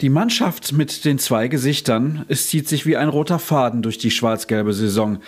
Die Mannschaft mit den zwei Gesichtern, es zieht sich wie ein roter Faden durch die schwarz-gelbe Saison.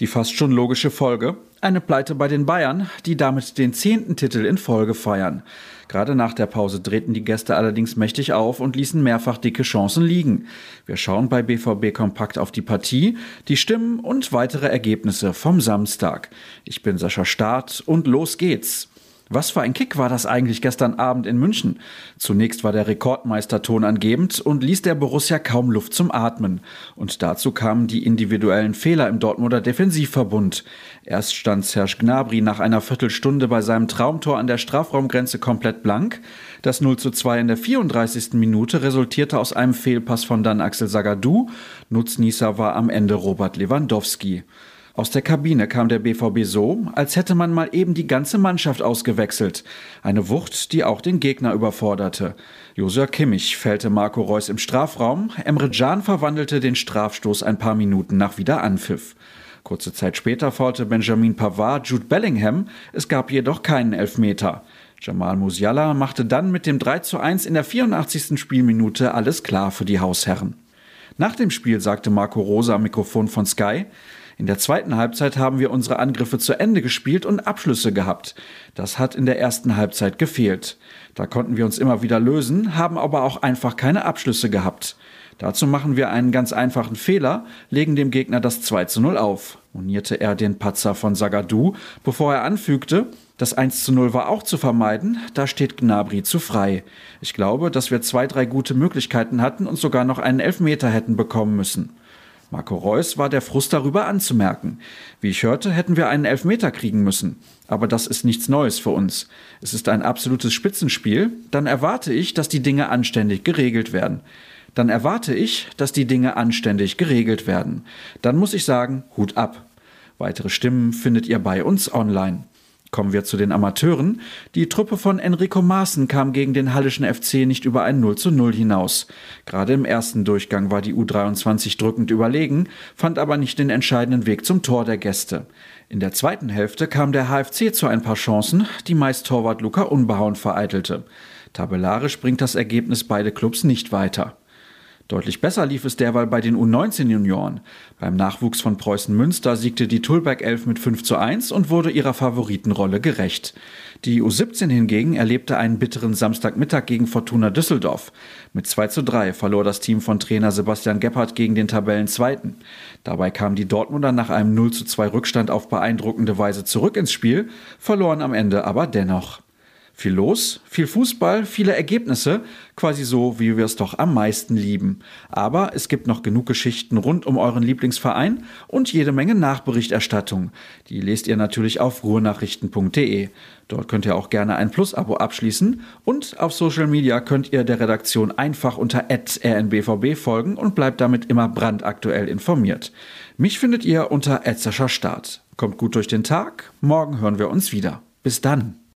Die fast schon logische Folge, eine Pleite bei den Bayern, die damit den zehnten Titel in Folge feiern. Gerade nach der Pause drehten die Gäste allerdings mächtig auf und ließen mehrfach dicke Chancen liegen. Wir schauen bei BVB Kompakt auf die Partie, die Stimmen und weitere Ergebnisse vom Samstag. Ich bin Sascha Staat und los geht's. Was für ein Kick war das eigentlich gestern Abend in München? Zunächst war der Rekordmeister tonangebend und ließ der Borussia kaum Luft zum Atmen. Und dazu kamen die individuellen Fehler im Dortmunder Defensivverbund. Erst stand Serge Gnabry nach einer Viertelstunde bei seinem Traumtor an der Strafraumgrenze komplett blank. Das 0 zu 2 in der 34. Minute resultierte aus einem Fehlpass von dann Axel Sagadou. Nutznießer war am Ende Robert Lewandowski. Aus der Kabine kam der BVB so, als hätte man mal eben die ganze Mannschaft ausgewechselt. Eine Wucht, die auch den Gegner überforderte. Josua Kimmich fällte Marco Reus im Strafraum, Emre Can verwandelte den Strafstoß ein paar Minuten nach Wiederanpfiff. Kurze Zeit später faulte Benjamin Pavard Jude Bellingham, es gab jedoch keinen Elfmeter. Jamal Musiala machte dann mit dem 3 zu 1 in der 84. Spielminute alles klar für die Hausherren. Nach dem Spiel sagte Marco Rosa am Mikrofon von Sky, in der zweiten Halbzeit haben wir unsere Angriffe zu Ende gespielt und Abschlüsse gehabt. Das hat in der ersten Halbzeit gefehlt. Da konnten wir uns immer wieder lösen, haben aber auch einfach keine Abschlüsse gehabt. Dazu machen wir einen ganz einfachen Fehler, legen dem Gegner das 2 zu 0 auf, monierte er den Patzer von Sagadou, bevor er anfügte, das 1 zu 0 war auch zu vermeiden, da steht Gnabry zu frei. Ich glaube, dass wir zwei, drei gute Möglichkeiten hatten und sogar noch einen Elfmeter hätten bekommen müssen. Marco Reus war der Frust darüber anzumerken. Wie ich hörte, hätten wir einen Elfmeter kriegen müssen. Aber das ist nichts Neues für uns. Es ist ein absolutes Spitzenspiel. Dann erwarte ich, dass die Dinge anständig geregelt werden. Dann erwarte ich, dass die Dinge anständig geregelt werden. Dann muss ich sagen, Hut ab. Weitere Stimmen findet ihr bei uns online. Kommen wir zu den Amateuren. Die Truppe von Enrico Maaßen kam gegen den Hallischen FC nicht über ein 0 zu 0 hinaus. Gerade im ersten Durchgang war die U23 drückend überlegen, fand aber nicht den entscheidenden Weg zum Tor der Gäste. In der zweiten Hälfte kam der HFC zu ein paar Chancen, die meist Torwart Luca unbehauen vereitelte. Tabellarisch bringt das Ergebnis beide Clubs nicht weiter. Deutlich besser lief es derweil bei den U19-Junioren. Beim Nachwuchs von Preußen Münster siegte die Tulberg 11 mit 5 zu 1 und wurde ihrer Favoritenrolle gerecht. Die U17 hingegen erlebte einen bitteren Samstagmittag gegen Fortuna Düsseldorf. Mit 2 zu 3 verlor das Team von Trainer Sebastian Gebhardt gegen den Tabellenzweiten. Dabei kamen die Dortmunder nach einem 0 zu 2 Rückstand auf beeindruckende Weise zurück ins Spiel, verloren am Ende aber dennoch. Viel los, viel Fußball, viele Ergebnisse, quasi so, wie wir es doch am meisten lieben. Aber es gibt noch genug Geschichten rund um euren Lieblingsverein und jede Menge Nachberichterstattung. Die lest ihr natürlich auf ruhrnachrichten.de. Dort könnt ihr auch gerne ein Plus-Abo abschließen und auf Social Media könnt ihr der Redaktion einfach unter rnbvb folgen und bleibt damit immer brandaktuell informiert. Mich findet ihr unter Start. Kommt gut durch den Tag, morgen hören wir uns wieder. Bis dann.